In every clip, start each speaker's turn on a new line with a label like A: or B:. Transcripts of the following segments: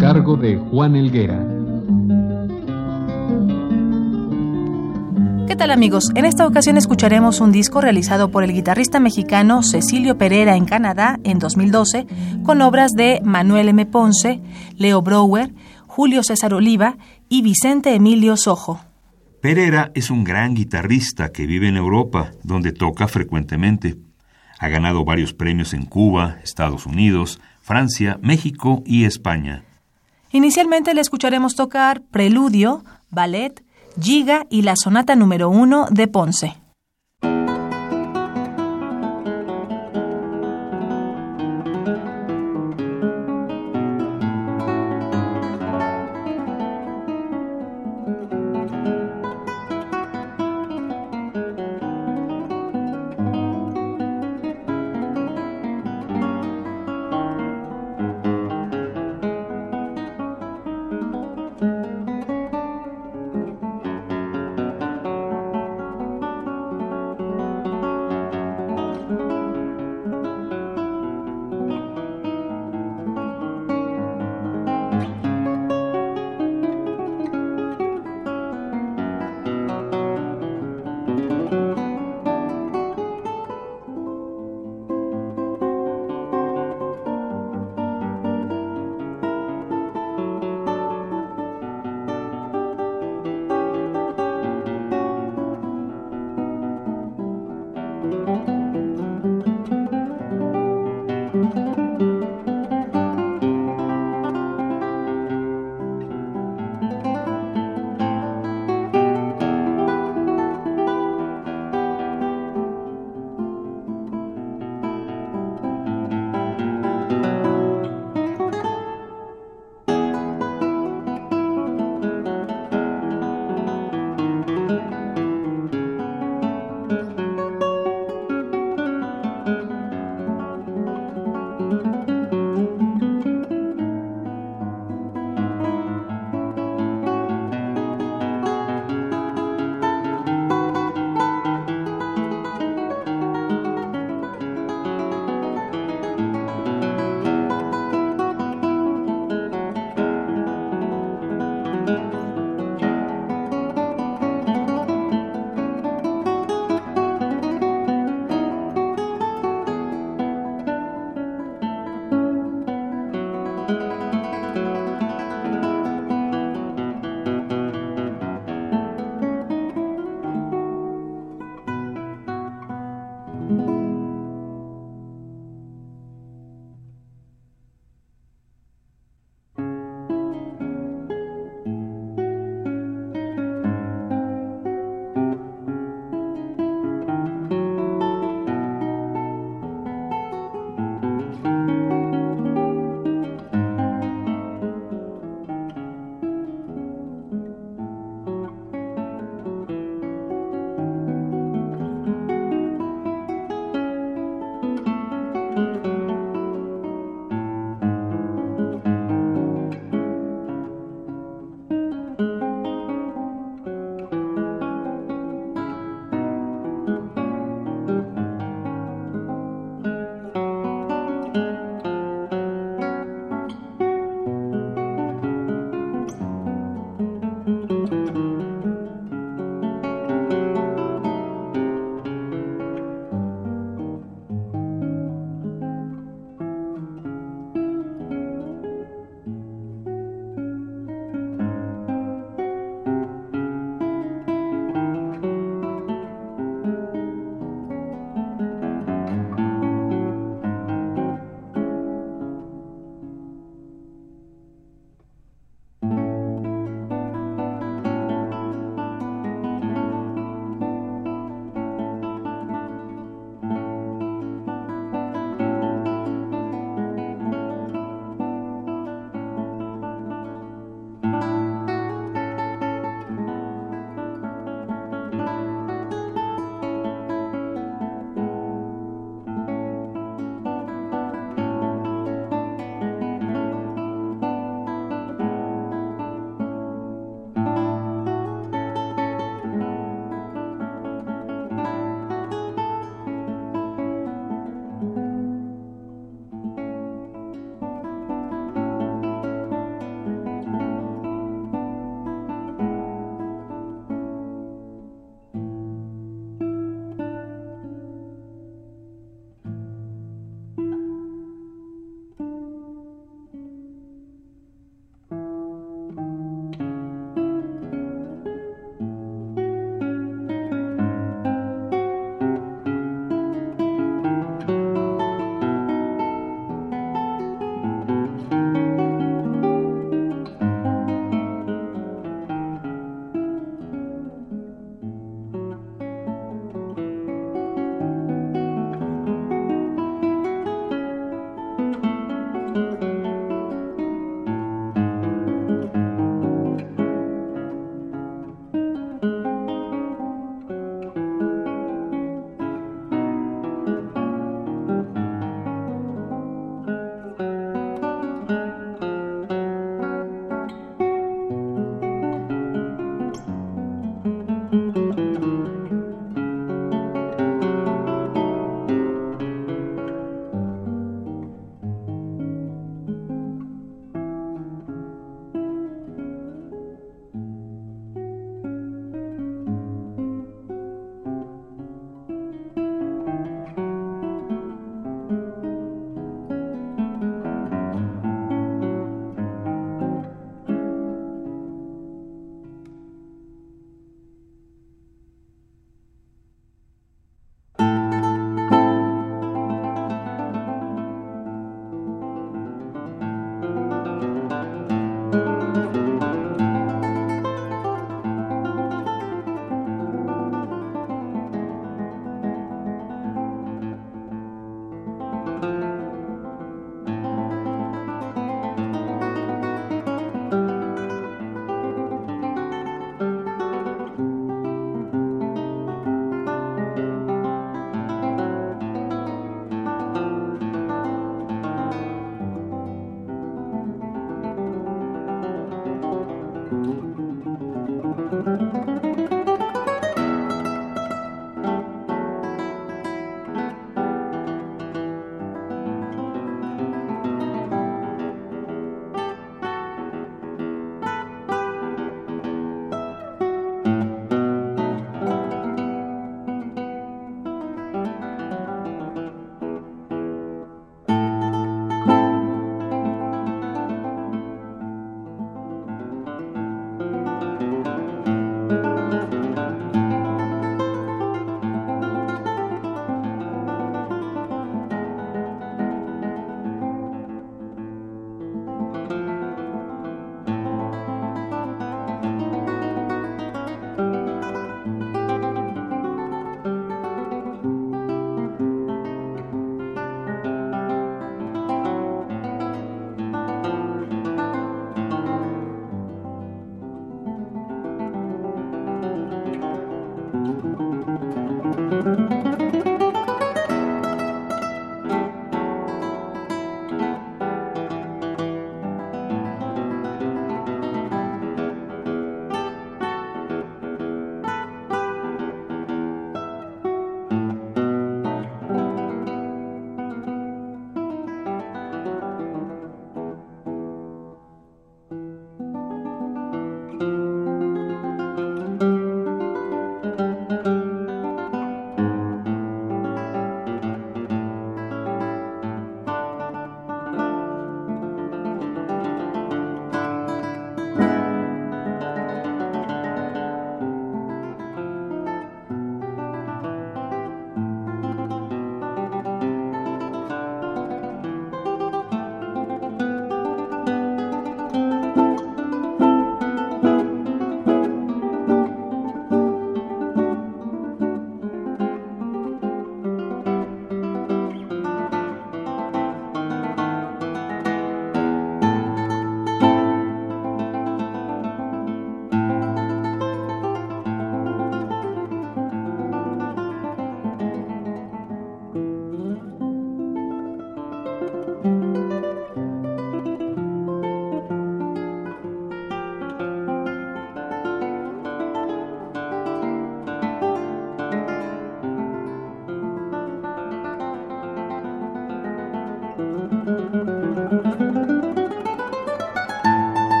A: Cargo de Juan Elguera.
B: ¿Qué tal amigos? En esta ocasión escucharemos un disco realizado por el guitarrista mexicano Cecilio Pereira en Canadá en 2012 con obras de Manuel M. Ponce, Leo Brower, Julio César Oliva y Vicente Emilio Sojo.
C: Pereira es un gran guitarrista que vive en Europa, donde toca frecuentemente. Ha ganado varios premios en Cuba, Estados Unidos, Francia, México y España.
B: Inicialmente le escucharemos tocar Preludio, Ballet, Giga y la sonata número uno de Ponce.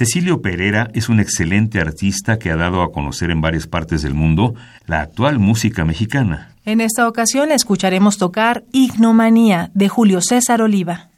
C: Cecilio Pereira es un excelente artista que ha dado a conocer en varias partes del mundo la actual música mexicana.
B: En esta ocasión escucharemos tocar Ignomanía de Julio César Oliva.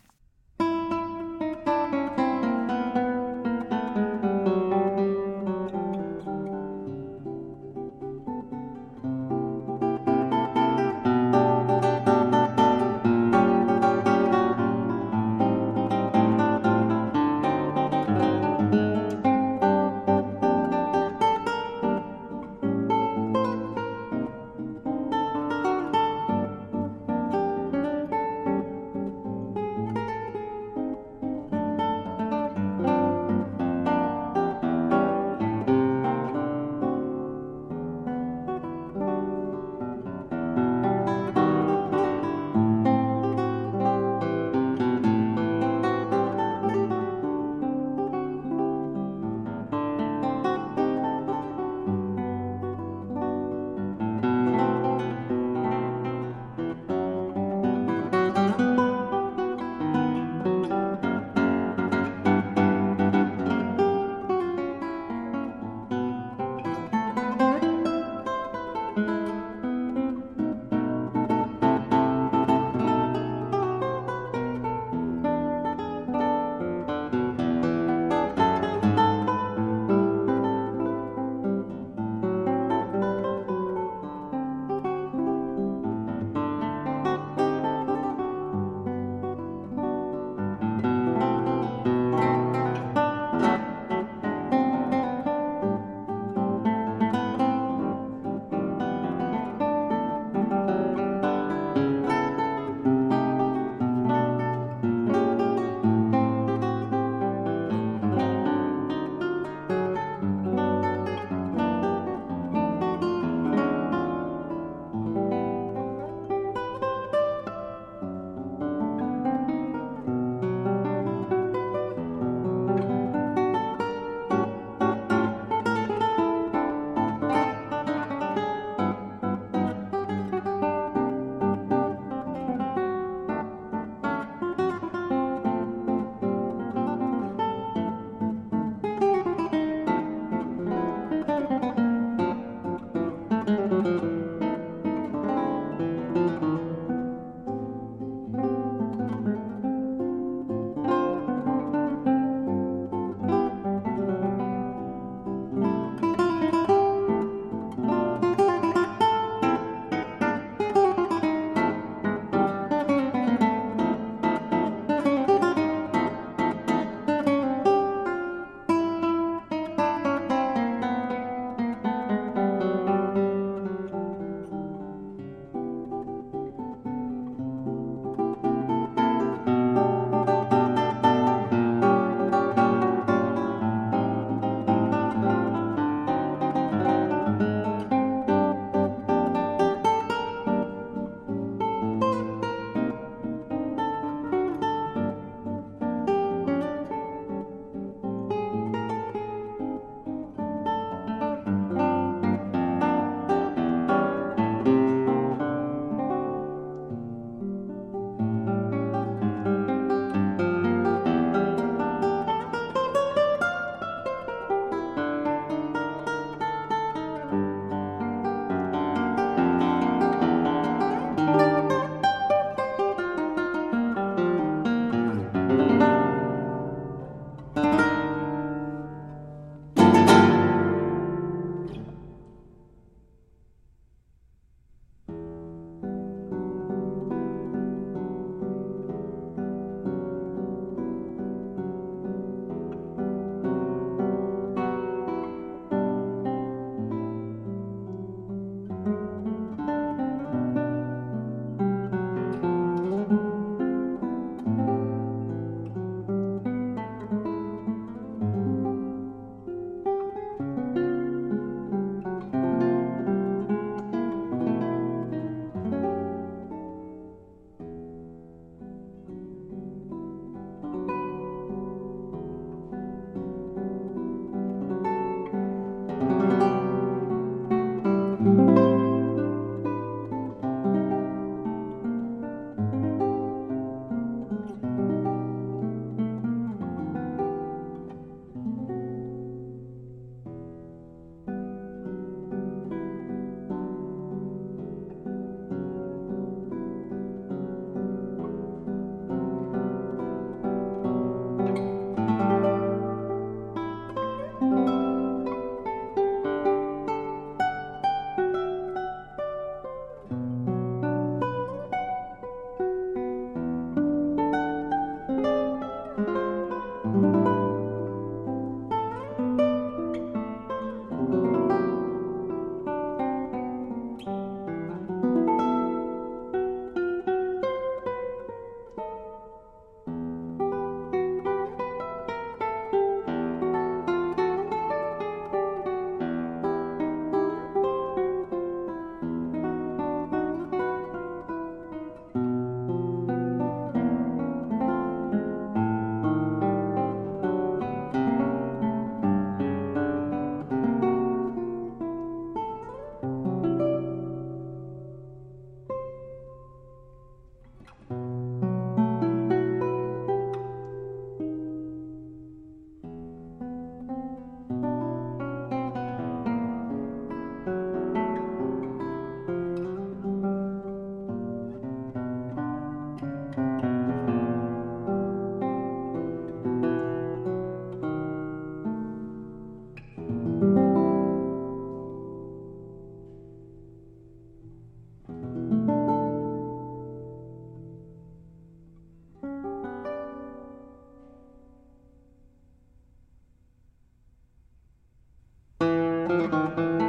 C: Música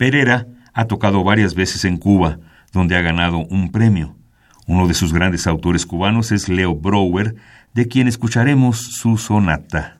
C: Pereira ha tocado varias veces en Cuba, donde ha ganado un premio. Uno de sus grandes autores cubanos es Leo Brouwer, de quien escucharemos su sonata.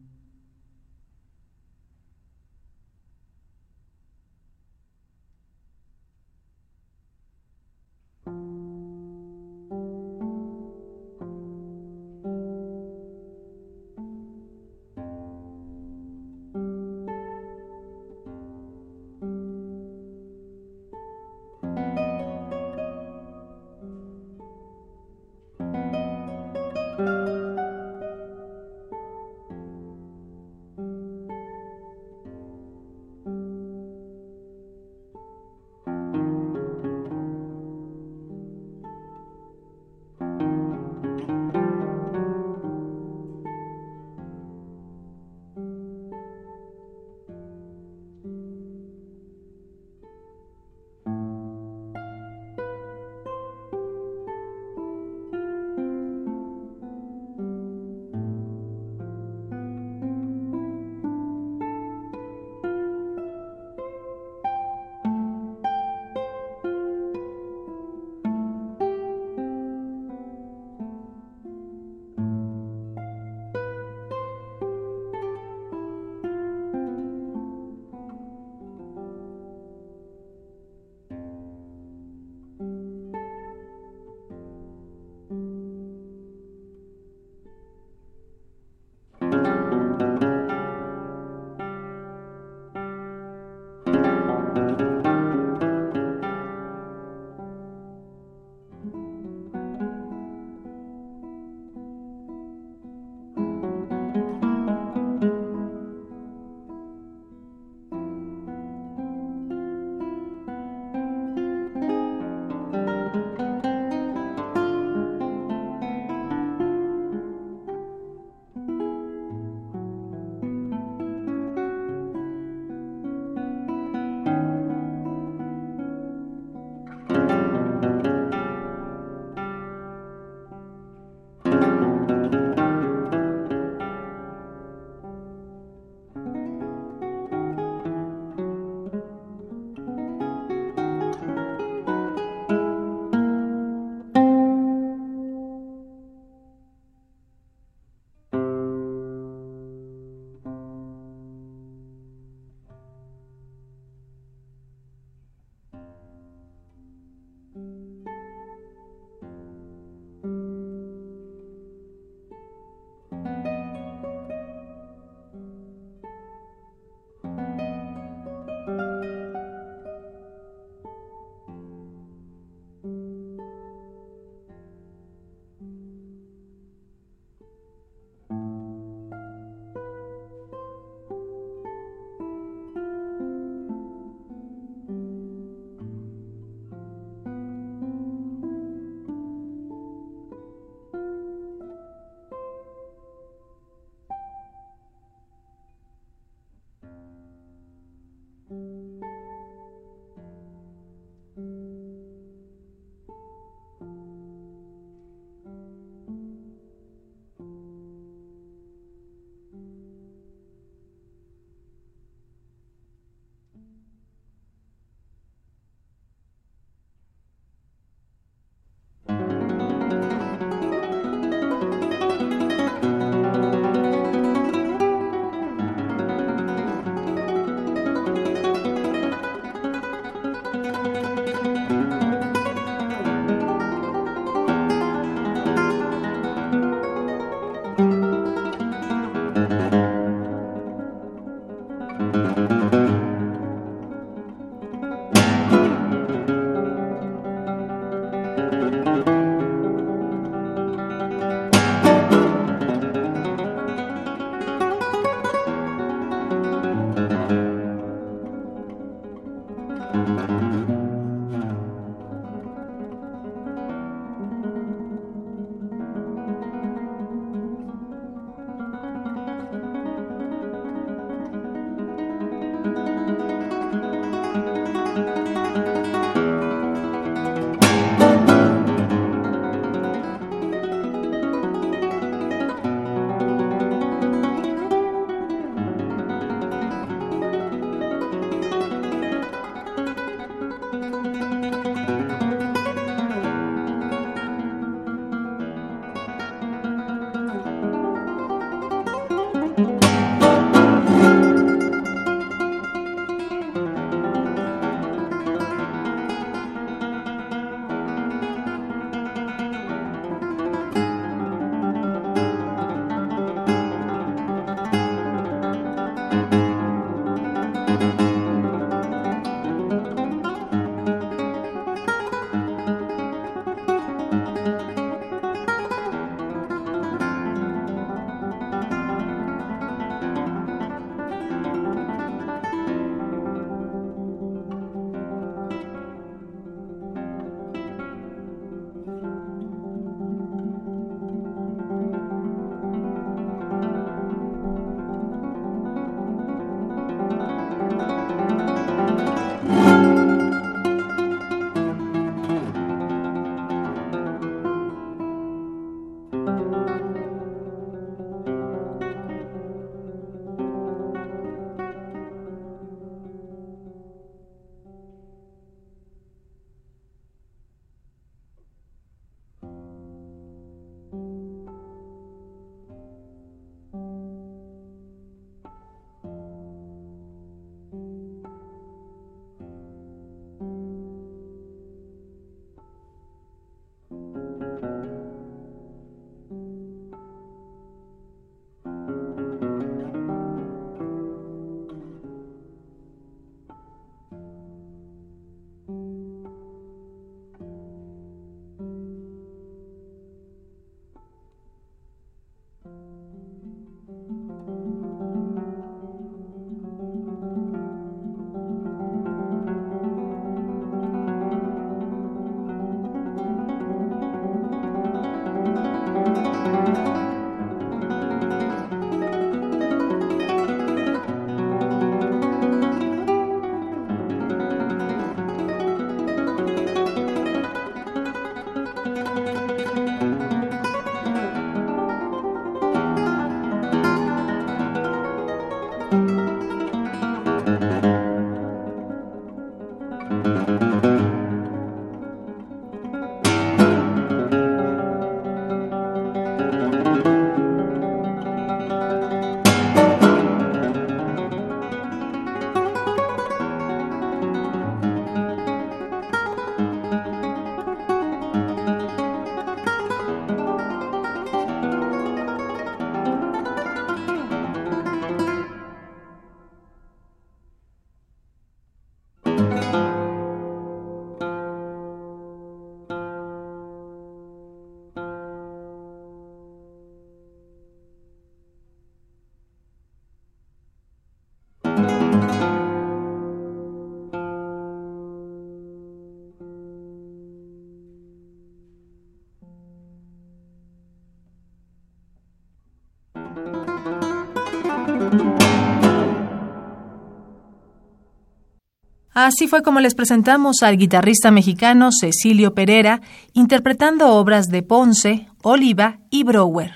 B: Así fue como les presentamos al guitarrista mexicano Cecilio Pereira, interpretando obras de Ponce, Oliva y Brower.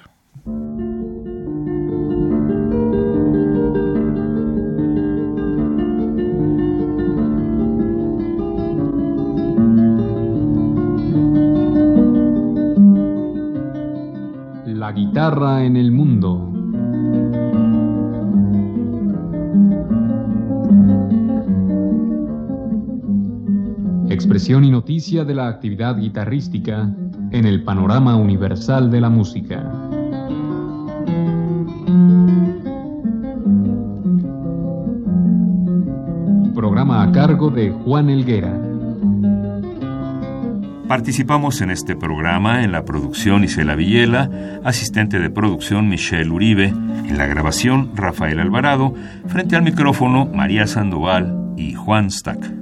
A: La guitarra en el Y noticia de la actividad guitarrística en el panorama universal de la música. Programa a cargo de Juan Elguera.
C: Participamos en este programa en la producción Isela Villela, asistente de producción Michelle Uribe, en la grabación Rafael Alvarado, frente al micrófono María Sandoval y Juan Stack.